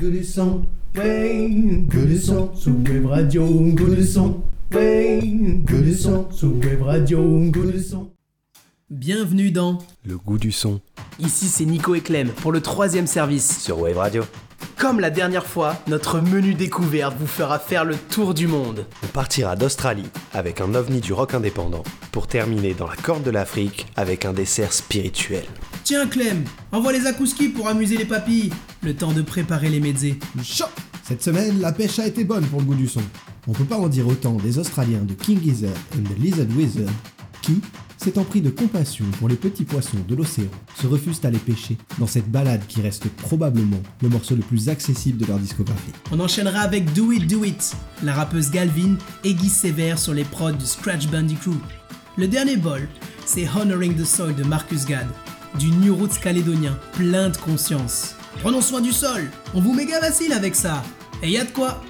Good du son, ouais, good du son, sous web radio, good du son, ouais, good du son, sous web radio, good du son. Bienvenue dans Le goût du son Ici c'est Nico et Clem pour le troisième service. sur Wave Radio. Comme la dernière fois, notre menu découverte vous fera faire le tour du monde. On partira d'Australie avec un ovni du rock indépendant pour terminer dans la corne de l'Afrique avec un dessert spirituel. Tiens Clem, envoie les akouskis pour amuser les papilles. Le temps de préparer les mezzés. Chaud Cette semaine, la pêche a été bonne pour le goût du son. On peut pas en dire autant des Australiens de King Gizzard and the Lizard Wizard qui, s'étant pris de compassion pour les petits poissons de l'océan, se refusent à les pêcher dans cette balade qui reste probablement le morceau le plus accessible de leur discographie. On enchaînera avec Do It Do It, la rappeuse Galvin et Guy Sévère sur les prods du Scratch Bandicoot. Le dernier bol, c'est Honoring the Soil de Marcus Gad, du New calédonien, plein de conscience. Prenons soin du sol, on vous méga vacille avec ça. Et y a de quoi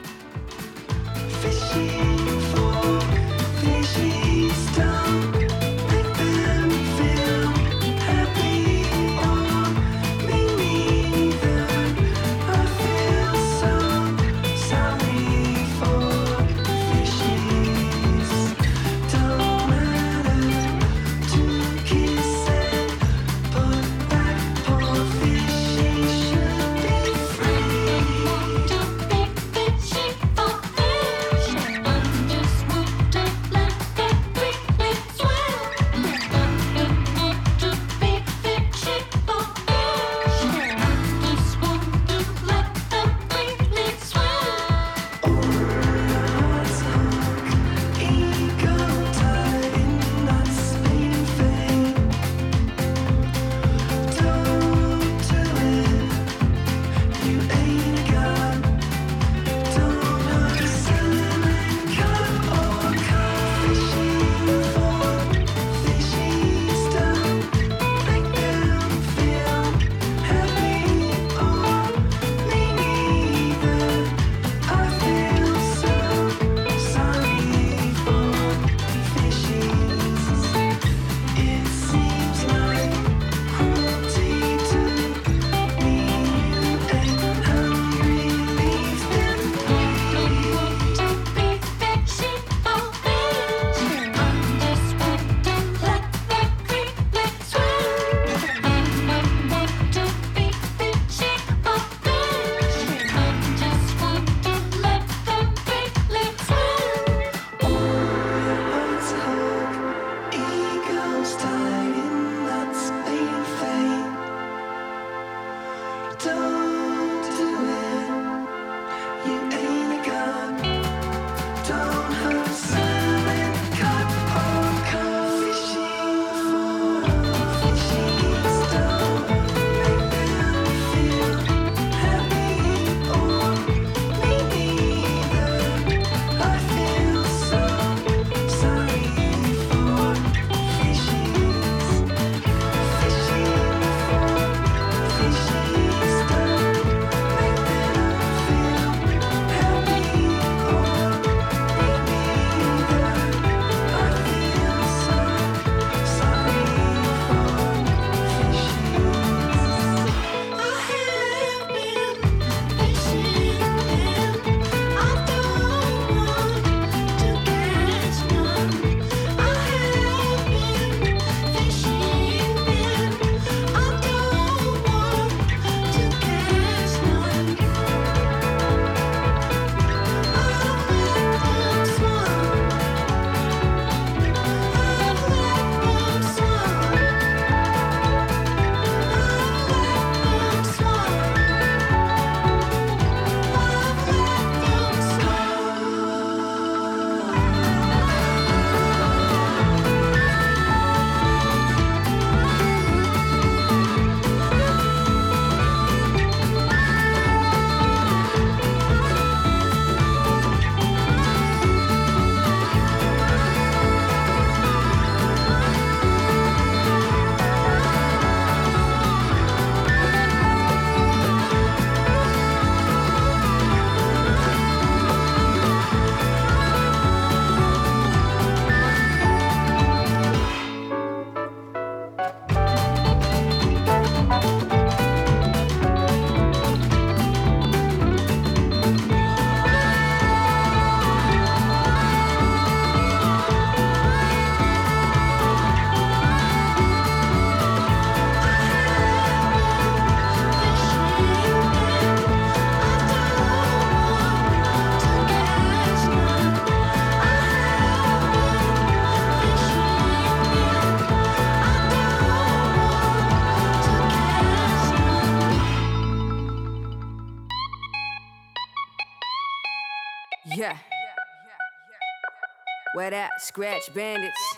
Scratch bandits.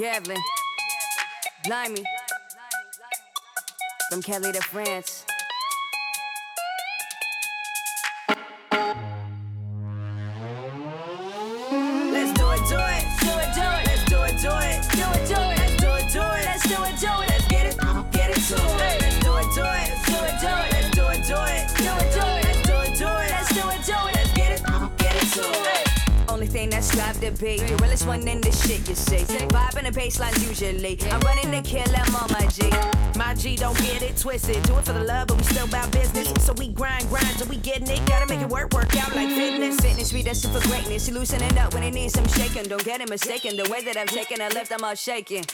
Gavlyn. Blimes. From Cali to France. Be the realest one in this shit, you say. Vibe in the baselines usually. I'm running to kill them on my G. My G don't get it twisted. Do it for the love, but we still about business. So we grind, grind till we getting it. Gotta make it work, work out like fitness. Fitness predestined for greatness. He loosening up when he needs some shaking. Don't get it mistaken. The way that I'm taking a lift, I'm all shaking.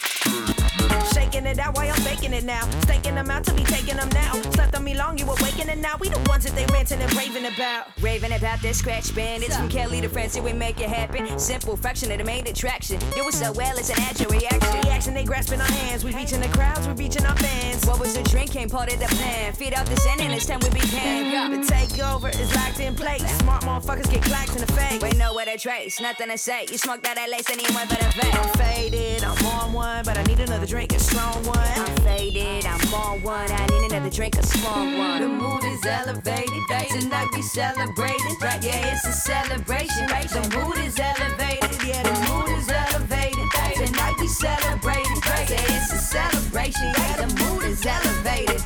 Shaking it out while I'm baking it now. Staking them out to be taking them now. Slept on me long, you awaken it now. We the ones that they ranting and raving about. Raving about this scratch bandits from Cali to France, we make it happen. Simple fraction of the main attraction. Do it so well, it's an natural reaction. Reaction, they grasping our hands. We reaching the crowds, we reaching our fans. What was the drink? Ain't part of the plan. Feed off the scent, and it's time we began. The takeover is locked in place. Smart motherfuckers get clacked in the face. We know where to trace, nothing to say. You smoke that lace, anyone but a vape. I'm faded, I'm on one, but I need another drink, a strong one. I'm faded, I'm on one. I need another drink, a strong one. The mood is elevated. Tonight we celebrating. Yeah, it's a celebration. The mood is elevated. Yeah, the mood is elevated. Tonight we celebrating. Yeah, it's a celebration. Yeah, the mood is elevated.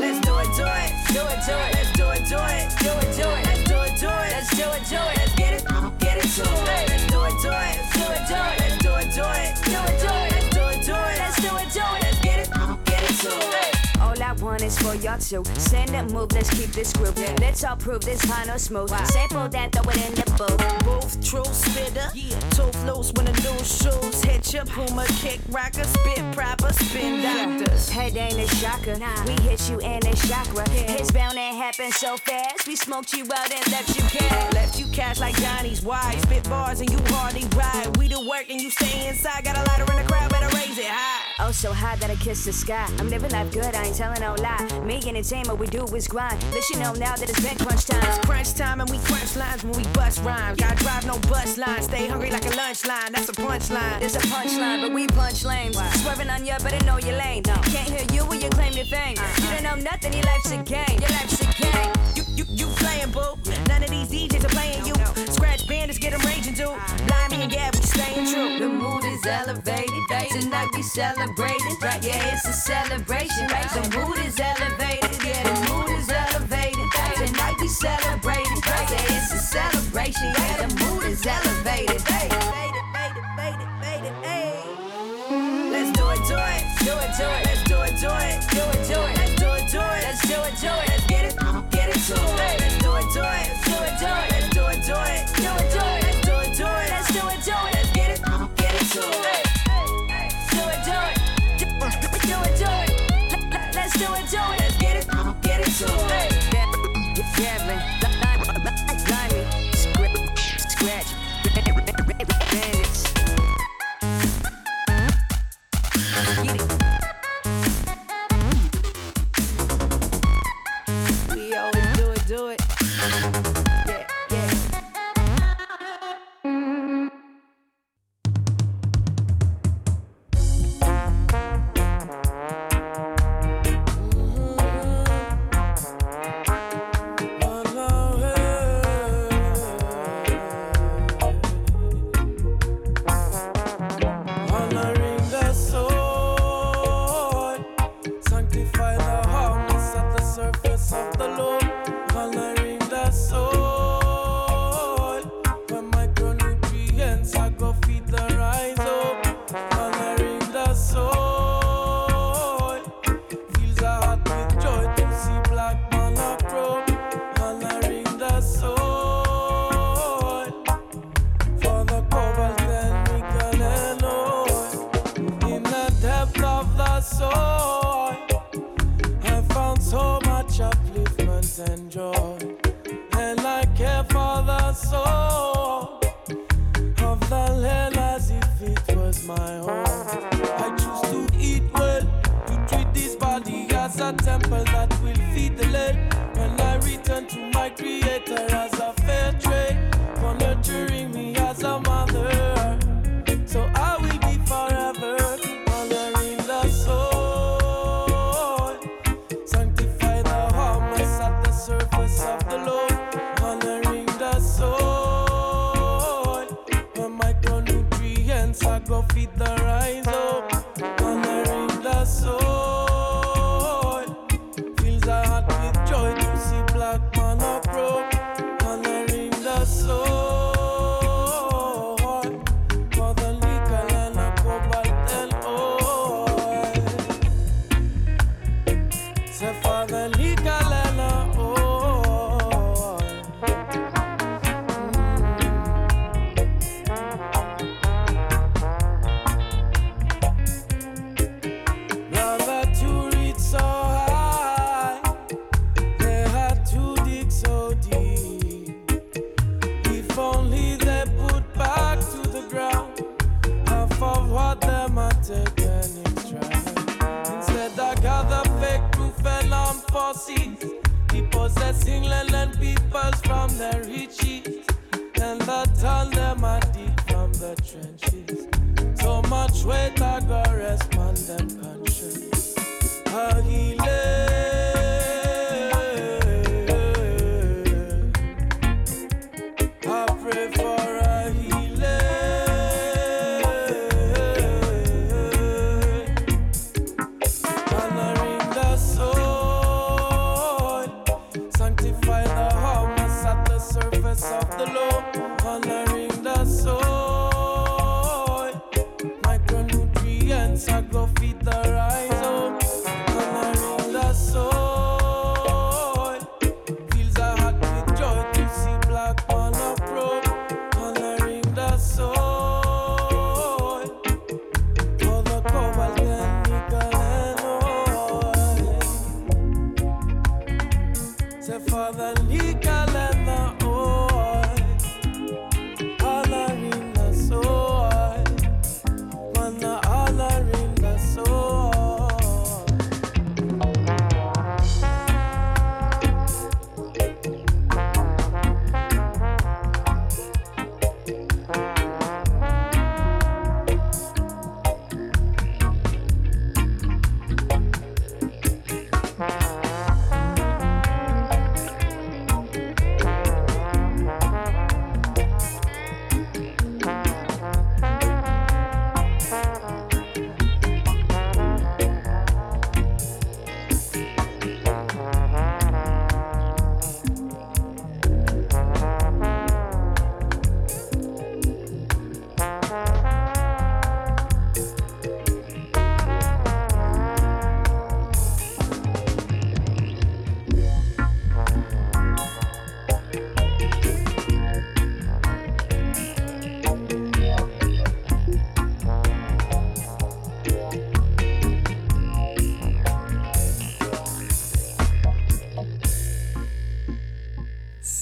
Let's do it, do it, Do it, do it. do it, do it, Do it, do it. do it, do it, Let's do it, do it. For y'all to send a move, let's keep this groove. Let's all prove this no smooth. Sample that, throw it in the booth. Booth, true spitter, tooth loose when the new shoes hit your puma kick rocker, spit proper, spin doctors. Head ain't a shocker. We hit you in a chakra. It's bound to happen so fast. We smoked you out and left you cash. Left you cash like Johnny's wife. Spit bars and you hardly ride. We the work and you stay inside. Got a lighter in the crowd, it high. Oh, so high that I kiss the sky. I'm living life good, I ain't telling no lie. Me entertainment, we do is grind. Let you know now that it's been crunch time. It's crunch time and we crunch lines when we bust rhymes. Gotta drive no bus line. Stay hungry like a lunch line. That's a punchline. There's a punchline, but we punch lanes. Swerving on you, better know your lane. Can't hear you when you claim your fame. Uh-huh. You don't know nothing, your life's a game. Your life's a game. You, you, playing, boo. None of these DJs are playing you. Scratch bandits get them raging too. Blind me and yeah, we staying true. The mood is elevated. Tonight we celebrating. Yeah, it's a celebration. Right, The mood is elevated. Yeah, the mood is elevated. Tonight we celebrating. Yeah, it's a celebration. Yeah, the mood is elevated. My own I choose to eat well To treat this body as a temple that will feed the land. When I return to my creator as a fair trade, for nurturing me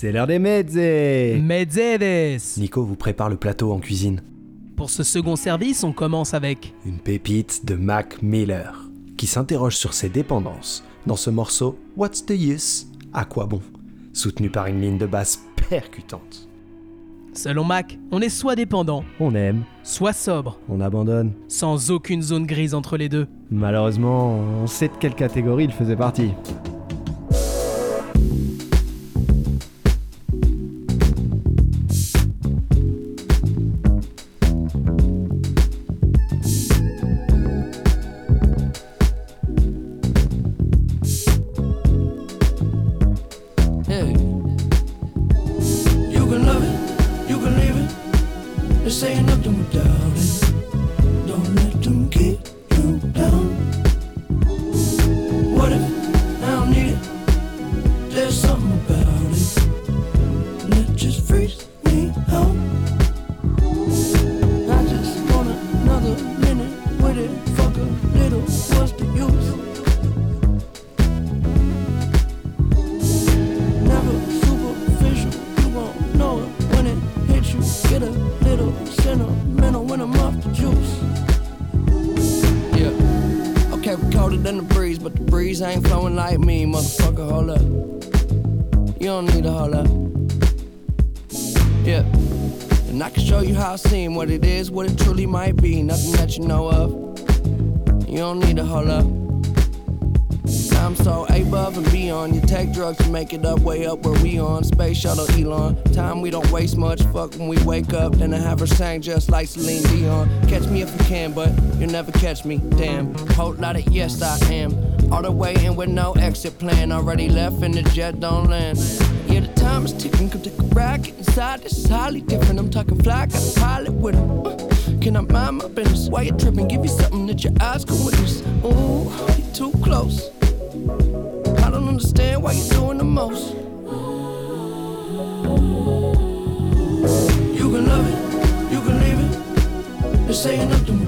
C'est l'heure des mezzes Medzedes Nico vous prépare le plateau en cuisine. Pour ce second service, on commence avec Une pépite de Mac Miller, qui s'interroge sur ses dépendances dans ce morceau What's the use? À quoi bon? Soutenu par une ligne de basse percutante. Selon Mac, on est soit dépendant, On aime, soit sobre, on abandonne. sans aucune zone grise entre les deux. Malheureusement, on sait de quelle catégorie il faisait partie. Yeah. And I can show you how I seem, what it is, what it truly might be. Nothing that you know of. You don't need to hold up. I'm so above and beyond. You take drugs to make it up, way up where we on. Space shuttle Elon. Time we don't waste much. Fuck when we wake up. Then I have her sang just like Celine Dion. Catch me if you can, but you'll never catch me. Damn. Whole lot of yes, I am. All the way in with no exit plan. Already left and the jet don't land. The time is ticking. Come take a ride. Get inside. Is highly different. I'm talking fly. Got a pilot with him. Uh, can I mind my business? Why you tripping? Give you something that your eyes can witness. Ooh, you too close. I don't understand why you're doing the most. You can love it, you can leave it. This ain't nothing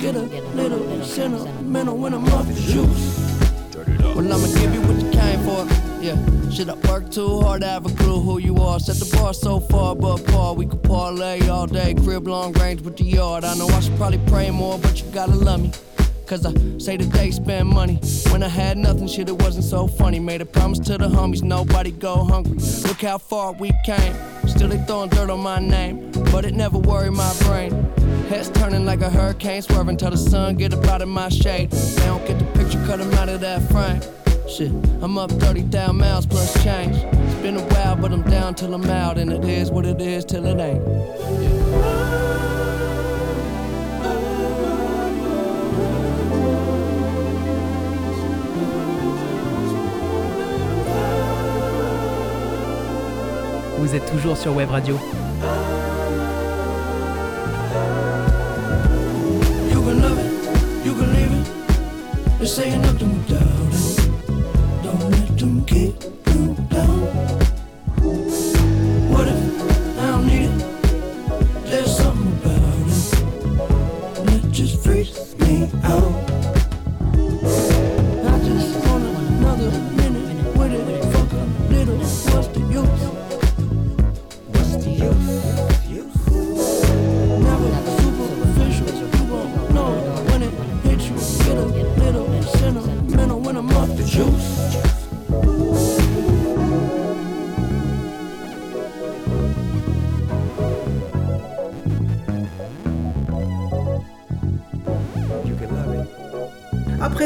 Get a little sentimental when I'm off the juice. Well, I'ma give you what you came for. Yeah, should I work too hard to have a clue who you are? Set the bar so far above par. We could parlay all day, crib long range with the yard. I know I should probably pray more, but you gotta love me. Cause I say that they spend money. When I had nothing, shit, it wasn't so funny. Made a promise to the homies, nobody go hungry. Look how far we came. Still they throwing dirt on my name, but it never worried my brain. Heads turning like a hurricane, swerving till the sun get up out of my shade. They don't get the picture, cut 'em out of that frame. Shit, I'm up 30,000 miles plus change. It's been a while, but I'm down till I'm out, and it is what it is till it ain't. Vous êtes toujours sur Web Radio. This ain't nothing without it. Don't let them keep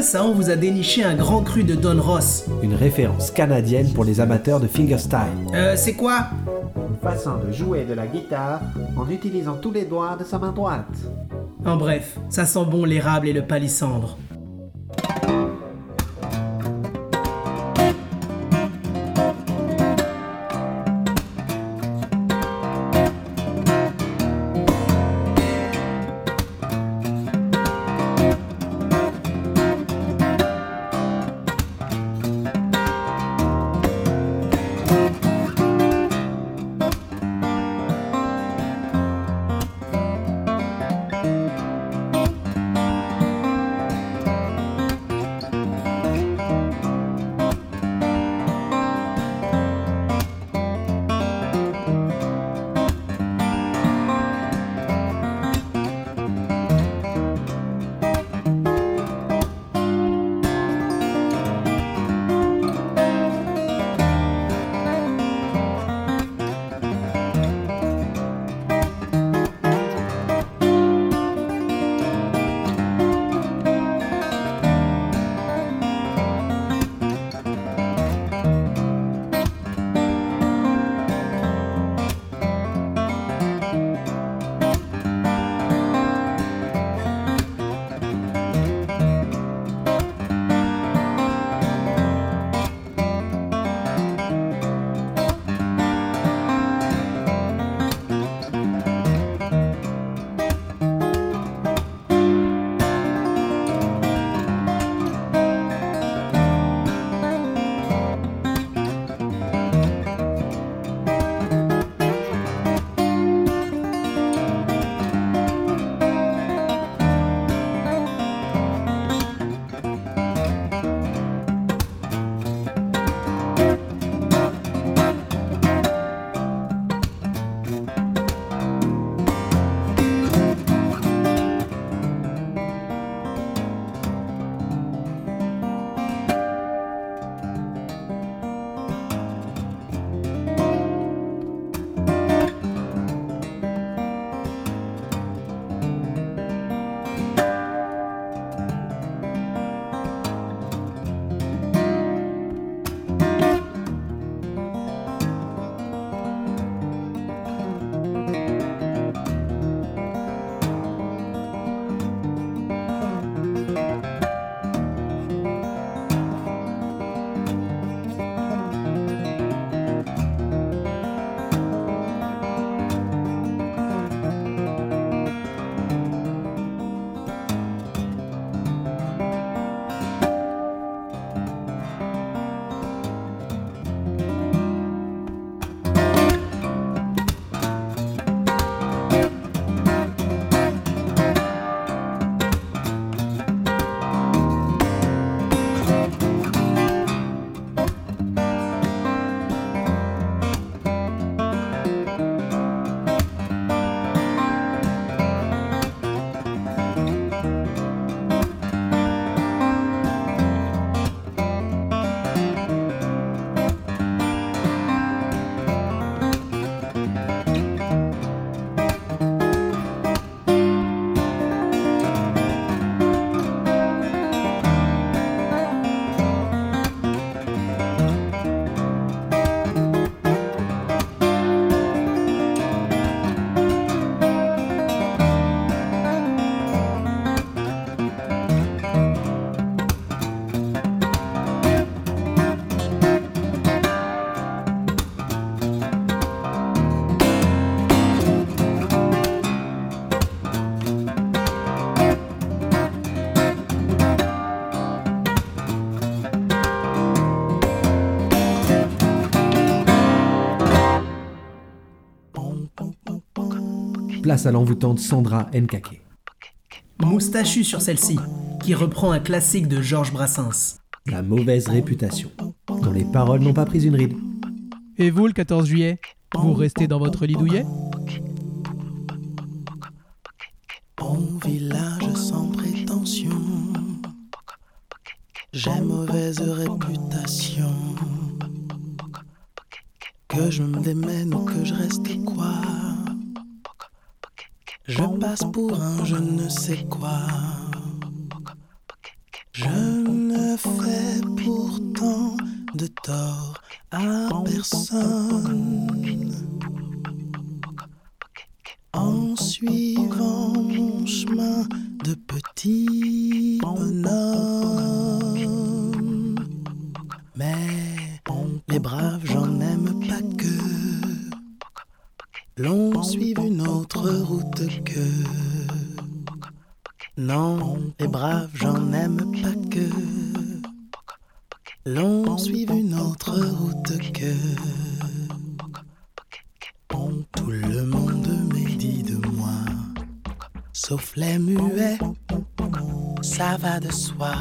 ça, on vous a déniché un grand cru de Don Ross. Une référence canadienne pour les amateurs de fingerstyle. Euh, c'est quoi? Une façon de jouer de la guitare en utilisant tous les doigts de sa main droite. En bref, ça sent bon l'érable et le palissandre. à l'envoûtante Sandra Nkake. Moustachu sur celle-ci, qui reprend un classique de Georges Brassens. La mauvaise réputation, dont les paroles n'ont pas pris une ride. Et vous, le 14 juillet, vous restez dans votre lit douillet? sauf les muets, ça va de soi.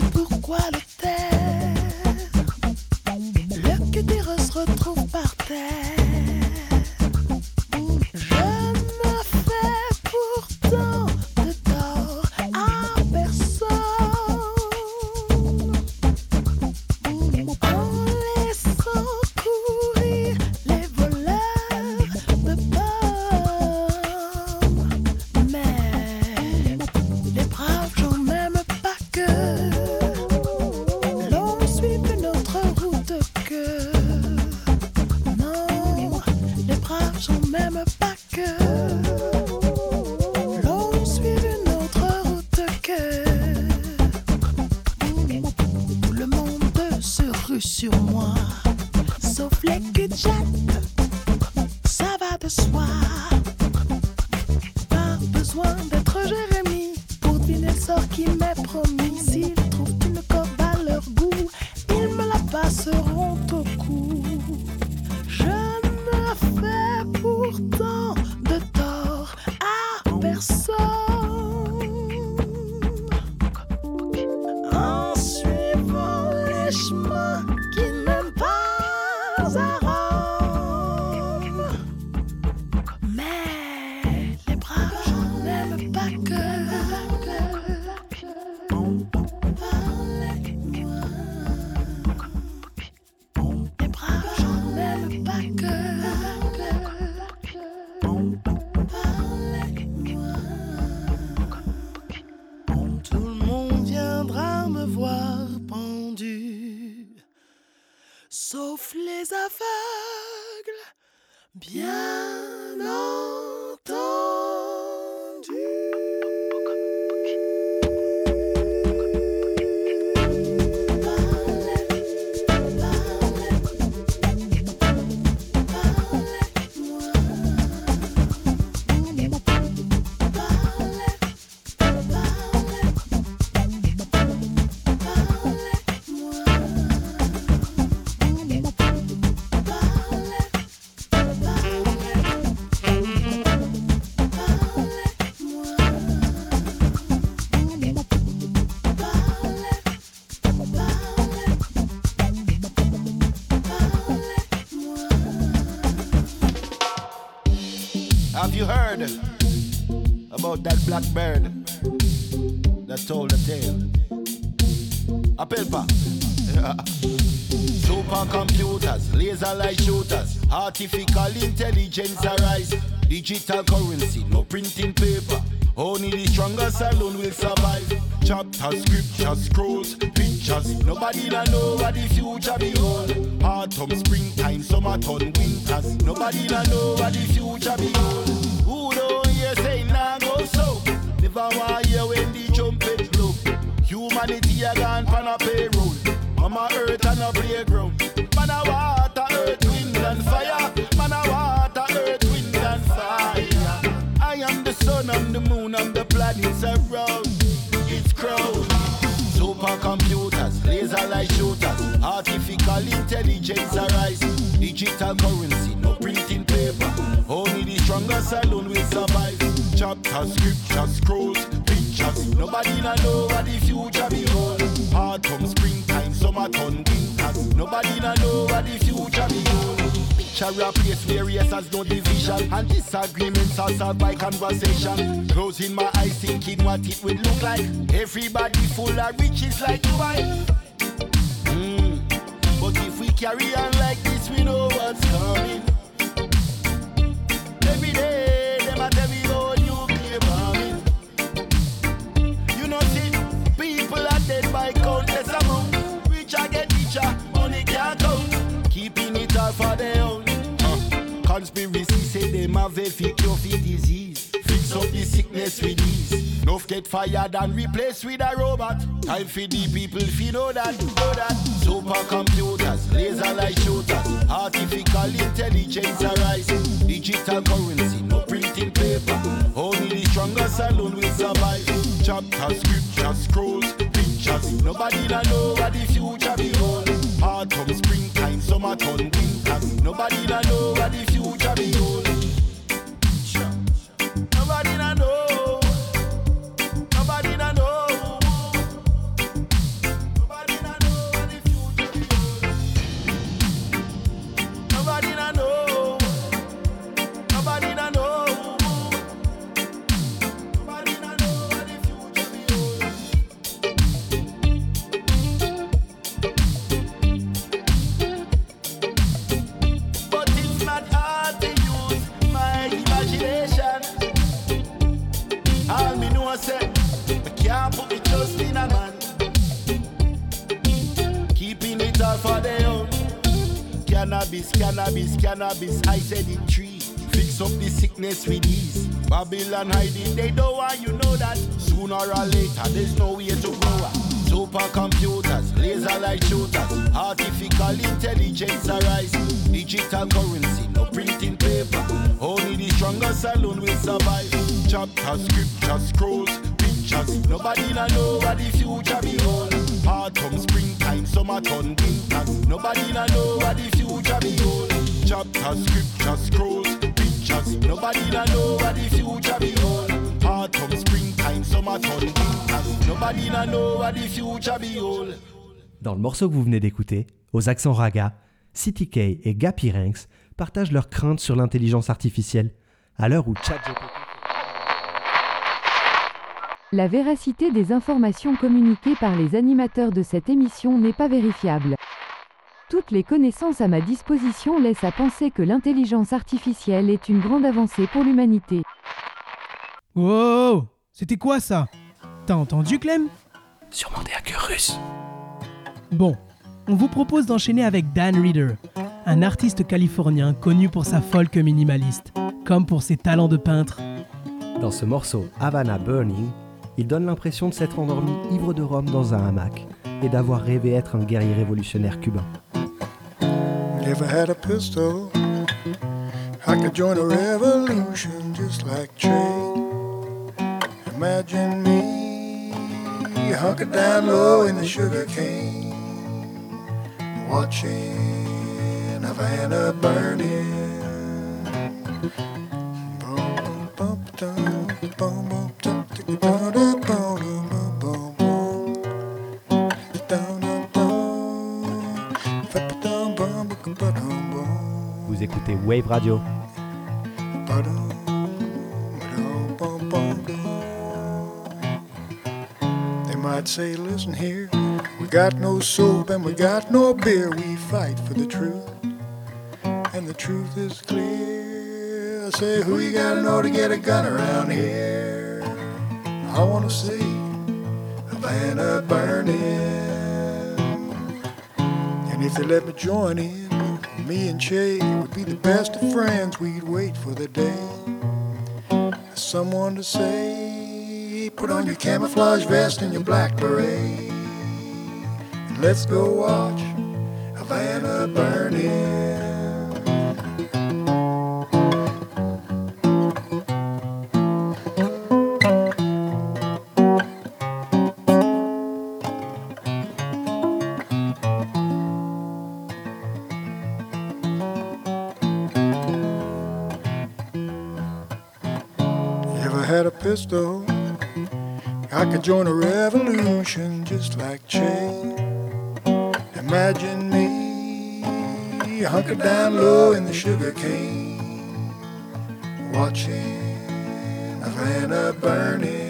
c'est pour sauf les aveugles, bien about that told the tale. A paper. Supercomputers, laser light shooters, artificial intelligence arise. Digital currency, no printing paper. Only the strongest alone will survive. Chapters, scriptures, scrolls, pictures. Nobody da know what the future behold. Autumn, springtime, summertime, winters. Nobody da know what the future behold. Who don't hear say nah go so? Never want hear when the trumpet blow. Humanity a gone pan a payroll. Mama earth and a playground. Man a water, earth, wind and fire. Man a water, earth, wind and fire. I am the sun and the moon and the planets around. It's crowd. Supercomputers, laser light shooters, artificial intelligence arise. Digital currency, Chapters, scriptures, scrolls, pictures. Nobody na know what the future behold. Autumn, springtime, summertime, winters. Nobody na know what the future behold. Picture a place where race has no division And disagreements are solved by conversation Closing my eyes thinking what it would look like Everybody full of riches like Dubai mm. But if we carry on like this we know what's coming Every day Conspiracy say them have a fake cure for disease. Fix up the sickness with ease Enough get fired and replaced with a robot. Time for the people fi know that, know that. Supercomputers, laser light shooters Artificial intelligence arise. Digital currency, no printing paper. Only the strongest alone will survive. Chapters, scriptures, scrolls, pictures. Nobody know what the future behold Autumn, springtime, summertime, winters Nobody da know what the future behold Nobody cannabis, cannabis, I said it tree. Fix up the sickness with ease. Babylon hiding, they don't want you know that. Sooner or later, there's no way to grow up. Supercomputers, laser light shooters, artificial intelligence arise. Digital currency, no printing paper. Only the strongest alone will survive. Chapters, scriptures, scrolls, pictures. Nobody na know what the future behold. Autumn, springtime, summertime, winters. Nobody na know what the future behold. Chapters, scriptures, scrolls, pictures. Nobody na know what the future behold. Autumn, springtime, summertime, winters. Nobody na know what the future behold. Dans le morceau que vous venez d'écouter, aux accents raga, CTK et Gappy Ranks partagent leurs craintes sur l'intelligence artificielle à l'heure où ChatGPT La véracité des informations communiquées par les animateurs de cette émission n'est pas vérifiable. Toutes les connaissances à ma disposition laissent à penser que l'intelligence artificielle est une grande avancée pour l'humanité. Wow C'était quoi ça? T'as entendu Clem? Sûrement des hackers russes. Bon, on vous propose d'enchaîner avec Dan Reader, un artiste californien connu pour sa folk minimaliste, comme pour ses talents de peintre. Dans ce morceau Havana Burning, il donne l'impression de s'être endormi ivre de rhum dans un hamac et d'avoir rêvé être un guerrier révolutionnaire cubain. If I had a pistol, I could join a revolution just like Che. Imagine me hunkered down low in the sugar cane, watching Havana burning. Wave Radio. They might say, listen here, we got no soap and we got no beer. We fight for the truth, and the truth is clear. I say, who you gotta know to get a gun around here? I wanna see Havana burning. And if they let me join in, me and Che would be the best of friends. We'd wait for the day. Someone to say, put on your camouflage vest and your black beret. And let's go watch Havana burning. I could join a revolution just like Che. Imagine me hunkered down low in the sugar cane, watching Havana burning.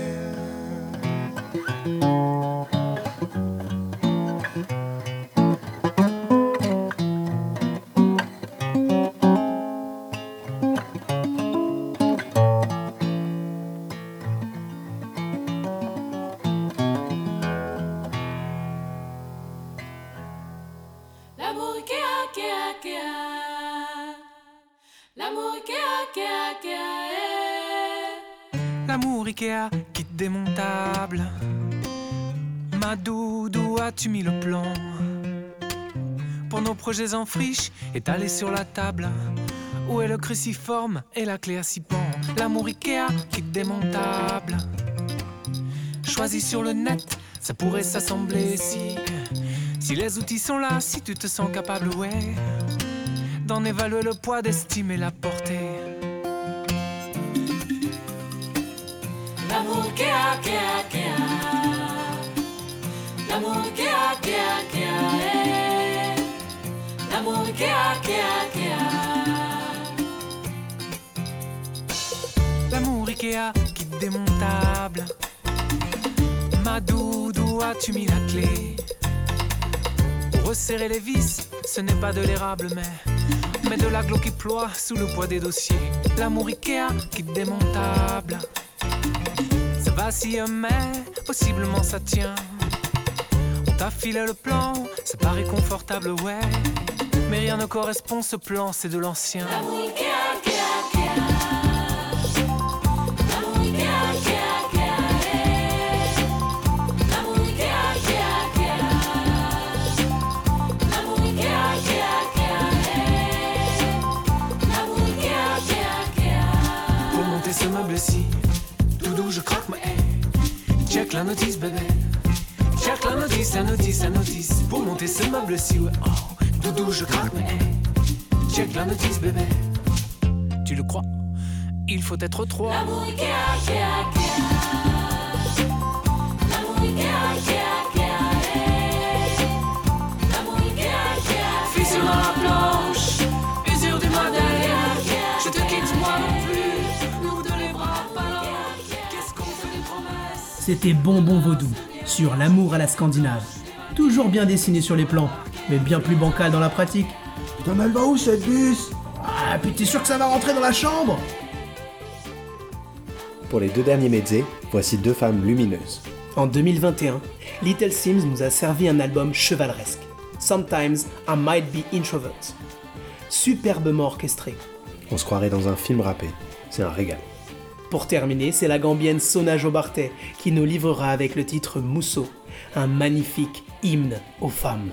En friche, étalés sur la table. Où est le cruciforme et la clé à six pans? L'amour Ikea, kit démontable. Choisi sur le net, ça pourrait s'assembler si. Si les outils sont là, si tu te sens capable, ouais. D'en évaluer le poids, d'estimer la portée. L'amour Ikea, kit démontable. Ma doudou, as-tu mis la clé? Pour resserrer les vis, ce n'est pas de l'érable, mais, mais de l'aglo qui ploie sous le poids des dossiers. L'amour Ikea, kit démontable. Ça vacille, mais possiblement ça tient. On t'a filé le plan, ça paraît confortable, ouais. Mais rien ne correspond, ce plan, c'est de l'ancien. Pour monter ce meuble-ci, doudou je croque ma haie. Check la notice, bébé. Check la notice, la notice, la notice. Pour monter ce meuble-ci, ouais. Oh tout doux, je croque ma haie. Check la notice, bébé. Tu le crois? Il faut être trois. L'amour kéa, kéa, kéa. L'amour kéa, kéa, eh. L'amour kéa, kéa, Fissure dans la planche, usure du modèle. Je te quitte moi non plus. Nous deux les bras ballants. Qu'est-ce qu'on fait des promesses? C'était Bonbon Vaudou, sur l'amour à la scandinave. Toujours bien dessiné sur les plans, mais bien plus bancal dans la pratique. Putain, mais elle va où cette bus? Ah, puis t'es sûr que ça va rentrer dans la chambre? Pour les deux derniers mezzés, voici deux femmes lumineuses. En 2021, Little Sims nous a servi un album chevaleresque. Sometimes I Might Be Introvert. Superbement orchestré. On se croirait dans un film rappé. C'est un régal. Pour terminer, c'est la gambienne Sona Jobartet qui nous livrera avec le titre Mousseau, un magnifique hymne aux femmes.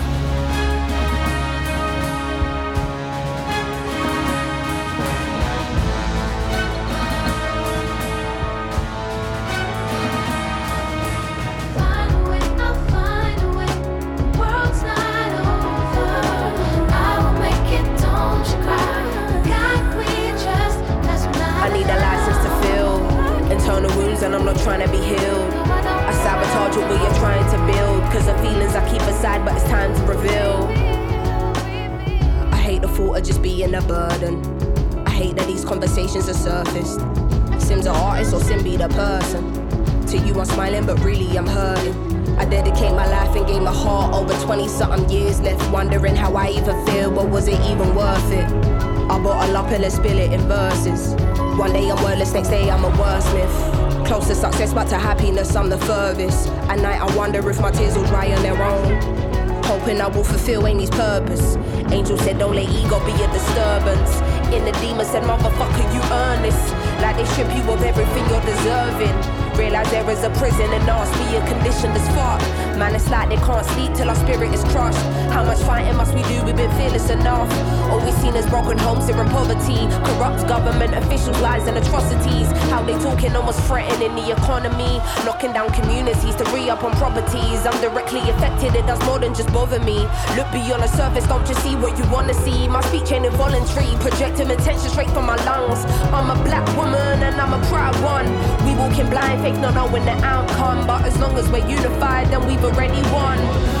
Wonder if my tears will dry on their own. Hoping I will fulfill Amy's purpose. Angel said, Don't let ego be a disturbance. In the demon said, Motherfucker, you earn this. Like they strip you of everything you're deserving. Realize there is a prison and me a condition that's fuck. Man, it's like they can't sleep till our spirit is crushed. How much fighting must we do? We've been fearless enough. All we've seen is broken homes here in poverty. Corrupt government officials, lies and atrocities. How they talking almost threatening the economy. Knocking down communities to re up on properties. I'm directly affected, it does more than just bother me. Look beyond the surface, don't just see what you wanna see. My speech ain't involuntary, projecting attention straight from my lungs. I'm a black woman and I'm a proud one. We walking blind, faith not knowing the outcome. But as long as we're unified, then we've already won.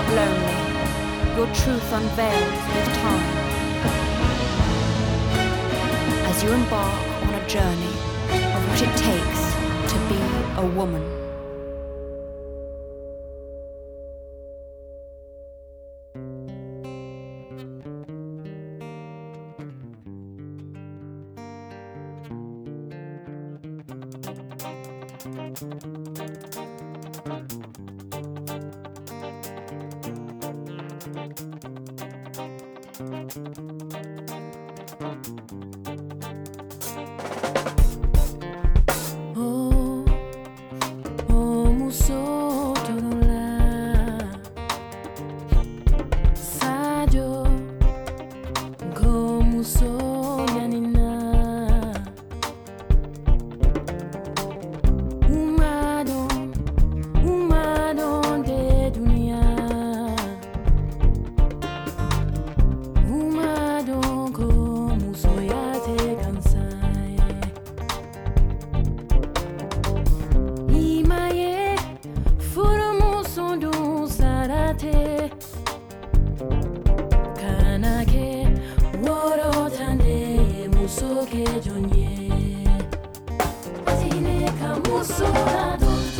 not lonely. Your truth unveils with time. As you embark on a journey of what it takes to be a woman. Johnye Zile kamusura doktor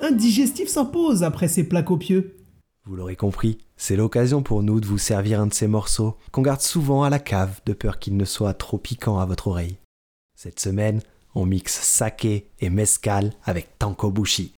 un digestif s'impose après ces plats copieux. Vous l'aurez compris, c'est l'occasion pour nous de vous servir un de ces morceaux qu'on garde souvent à la cave de peur qu'il ne soit trop piquant à votre oreille. Cette semaine, on mixe saké et mezcal avec tankobushi.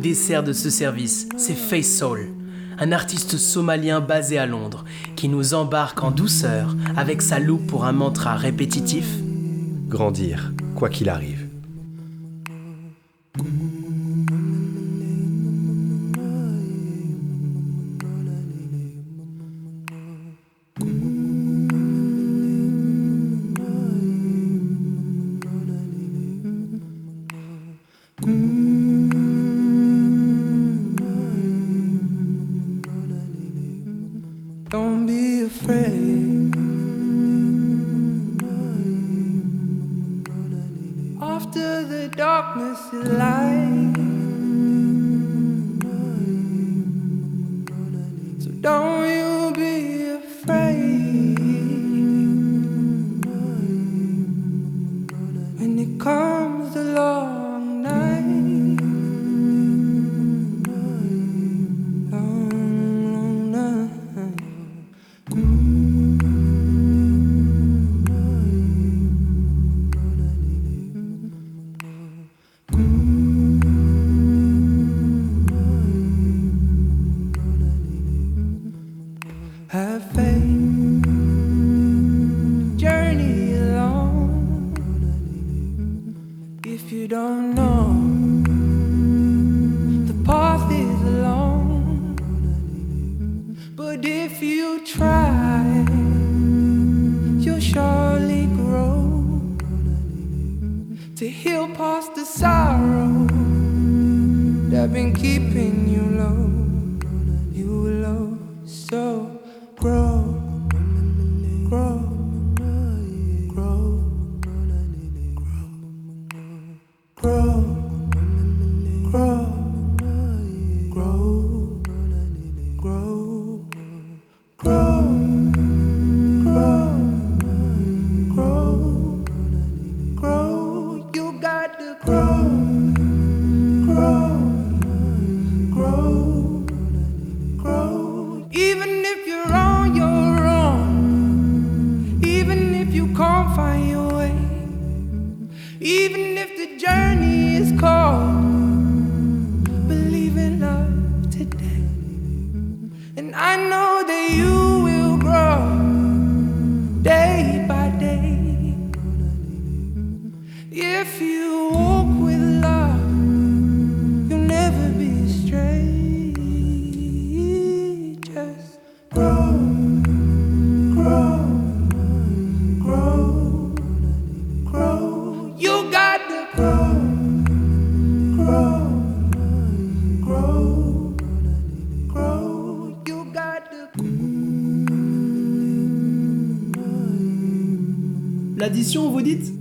dessert de ce service, c'est Face Soul, un artiste somalien basé à Londres, qui nous embarque en douceur avec sa loupe pour un mantra répétitif. Grandir, quoi qu'il arrive.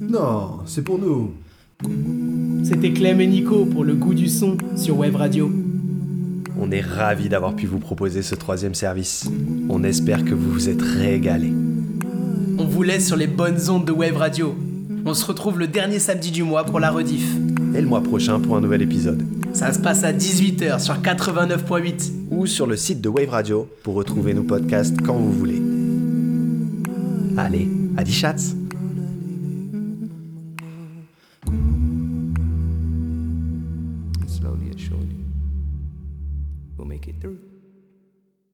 Non, c'est pour nous. C'était Clem et Nico pour le goût du son sur Web Radio. On est ravis d'avoir pu vous proposer ce troisième service. On espère que vous vous êtes régalés. On vous laisse sur les bonnes ondes de Web Radio. On se retrouve le dernier samedi du mois pour la rediff. Et le mois prochain pour un nouvel épisode. Ça se passe à 18h sur 89.8. Ou sur le site de Wave Radio pour retrouver nos podcasts quand vous voulez. Allez, à 10 chats